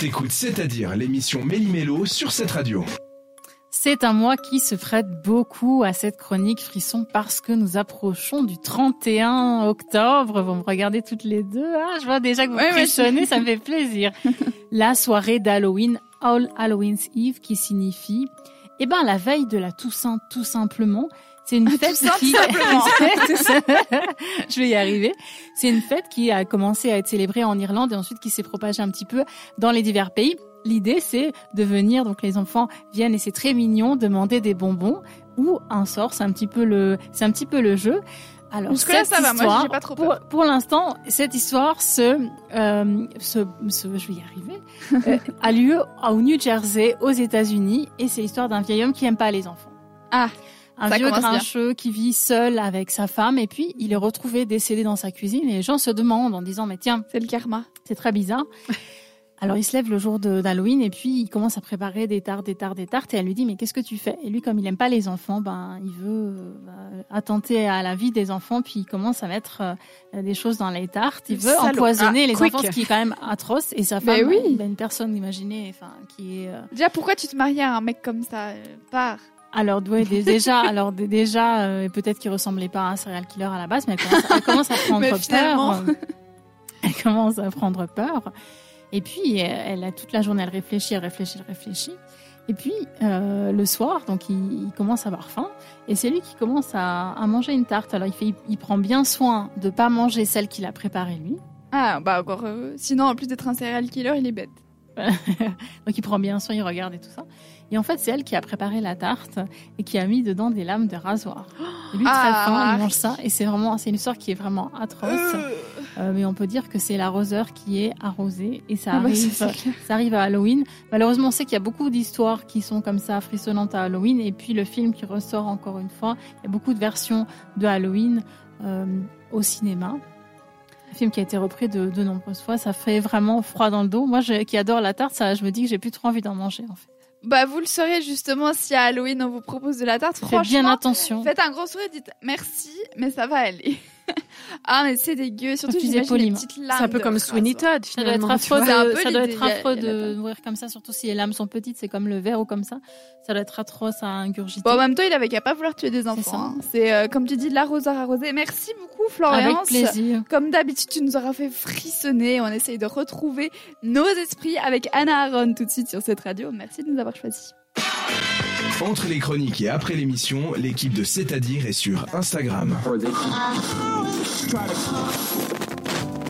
T'écoutes C'est-à-dire l'émission Méli-Mélo sur cette radio. C'est un mois qui se prête beaucoup à cette chronique frisson parce que nous approchons du 31 octobre. Vous me regardez toutes les deux. Ah, je vois déjà que vous ça me fait plaisir. La soirée d'Halloween, All Halloween's Eve, qui signifie, eh ben, la veille de la Toussaint, tout simplement. C'est une fête qui, je vais y arriver. C'est une fête qui a commencé à être célébrée en Irlande et ensuite qui s'est propagée un petit peu dans les divers pays. L'idée, c'est de venir, donc les enfants viennent et c'est très mignon, demander des bonbons ou un sort. C'est un petit peu le, c'est un petit peu le jeu. Alors, Jusque-là, cette ça va. Moi, pas trop pour, l'instant, cette histoire se, euh, se, se- je vais y arriver, euh, a lieu au New Jersey, aux États-Unis, et c'est l'histoire d'un vieil homme qui aime pas les enfants. Ah, Un ça vieux bien. grincheux qui vit seul avec sa femme, et puis il est retrouvé décédé dans sa cuisine, et les gens se demandent en disant, mais tiens, c'est le karma. c'est très bizarre. Alors il se lève le jour d'Halloween et puis il commence à préparer des tartes, des tartes, des tartes et elle lui dit mais qu'est-ce que tu fais? Et lui comme il aime pas les enfants, ben il veut euh, attenter à la vie des enfants puis il commence à mettre euh, des choses dans les tartes. Il veut salaud. empoisonner Ah, les quick. enfants, ce qui est quand même atroce. Et sa femme, oui. ben, une personne imaginée, enfin qui est euh, Déjà, pourquoi tu te maries à un mec comme ça? Pars. Alors ouais, déjà, alors dé- déjà euh, peut-être qu'il ressemblait pas à un serial killer à la base, mais elle commence, elle commence à prendre Mais peur. euh, Elle commence à prendre peur. Et puis elle, elle a toute la journée, elle réfléchit, elle réfléchit, elle réfléchit. Et puis euh, le soir, donc il, il commence à avoir faim, et c'est lui qui commence à, à manger une tarte. Alors il fait, il, il prend bien soin de pas manger celle qu'il a préparée lui. Ah, bah encore. euh, Sinon, en plus d'être un serial killer, il est bête. Donc il prend bien soin, il regarde et tout ça. Et en fait, c'est elle qui a préparé la tarte et qui a mis dedans des lames de rasoir. Et lui, très Ah. faim, il mange ça. Et c'est vraiment, c'est une histoire qui est vraiment atroce. Euh, mais on peut dire que c'est l'arroseur qui est arrosé. Et ça Ah bah, arrive, ça, ça arrive à Halloween. Malheureusement, on sait qu'il y a beaucoup d'histoires qui sont comme ça, frissonnantes à Halloween. Et puis le film qui ressort encore une fois. Il y a beaucoup de versions de Halloween euh, au cinéma. Un film qui a été repris de, de nombreuses fois. Ça fait vraiment froid dans le dos. Moi, je, qui adore la tarte, ça, je me dis que j'ai plus trop envie d'en manger, en fait. Bah, vous le saurez justement si à Halloween on vous propose de la tarte. Faites bien attention. faites un gros sourire, dites merci, mais ça va aller. ah, mais c'est dégueu. Surtout, les poliment. petites lames. C'est un peu comme Sweeney. Todd, Ça doit être finalement. affreux, de, ça doit être affreux de mourir comme ça, surtout si les lames sont petites, c'est comme le verre ou comme ça. Ça doit être atroce à ingurgiter. Bon, en même temps, il avait qu'à pas vouloir tuer des ça. enfants. hein. C'est euh, comme tu dis, de l'arroseur arrosé. Merci beaucoup, Florence. Avec plaisir. Comme d'habitude, tu nous auras fait frissonner. On essaye de retrouver nos esprits avec Anna Aaron tout de suite sur cette radio. Merci de nous avoir choisis. Entre les chroniques et après l'émission, l'équipe de C'est-à-dire est sur Instagram.